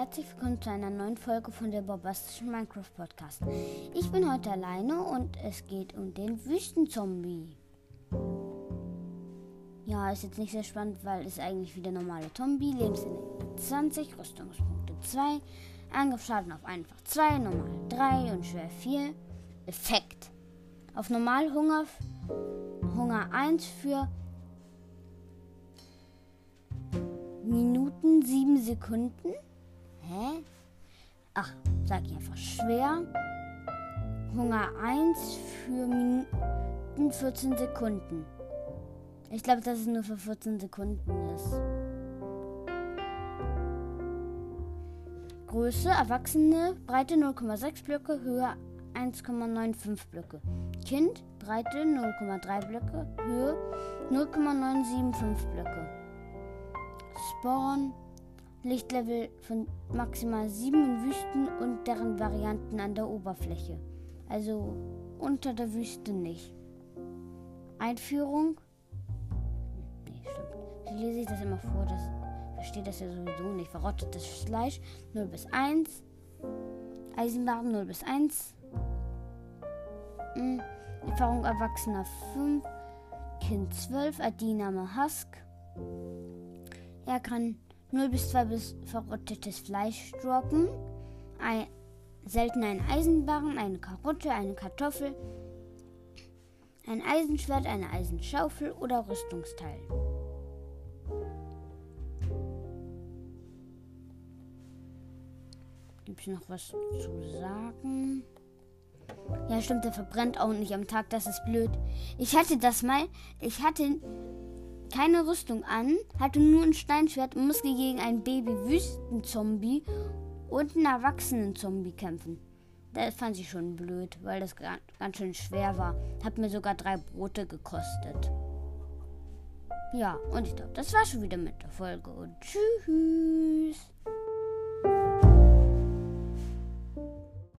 herzlich willkommen zu einer neuen Folge von der bombastischen Minecraft Podcast. Ich bin heute alleine und es geht um den Wüstenzombie. Ja, ist jetzt nicht sehr spannend, weil es eigentlich wieder normale Zombie. Lebensenergie 20, Rüstungspunkte 2, Angriffsschaden auf einfach 2, normal 3 und schwer 4. Effekt. Auf normal Hunger, Hunger 1 für Minuten 7 Sekunden. Ach, sag ich einfach schwer. Hunger 1 für Minuten 14 Sekunden. Ich glaube, dass es nur für 14 Sekunden ist. Größe, Erwachsene, Breite 0,6 Blöcke, Höhe 1,95 Blöcke. Kind, Breite 0,3 Blöcke, Höhe 0,975 Blöcke. Spawn, Lichtlevel von maximal 7 in Wüsten und deren Varianten an der Oberfläche. Also unter der Wüste nicht. Einführung. Nee, stimmt. Wie lese ich das immer vor? Das versteht das ja sowieso nicht. Verrottetes Fleisch 0 bis 1. Eisenbahn 0 bis 1. Hm. Erfahrung Erwachsener 5. Kind 12. Adiname Husk. Er kann 0 bis 2 bis verrottetes Fleisch droppen. Ein, selten ein Eisenbarren, eine Karotte, eine Kartoffel, ein Eisenschwert, eine Eisenschaufel oder Rüstungsteil. Gibt es noch was zu sagen? Ja, stimmt, der verbrennt auch nicht am Tag, das ist blöd. Ich hatte das mal, ich hatte keine Rüstung an, hatte nur ein Steinschwert und musste gegen einen Baby-Wüstenzombie und einen Erwachsenen-Zombie kämpfen. Das fand ich schon blöd, weil das ganz schön schwer war. Hat mir sogar drei Brote gekostet. Ja, und ich glaube, das war schon wieder mit der Folge. Und tschüss.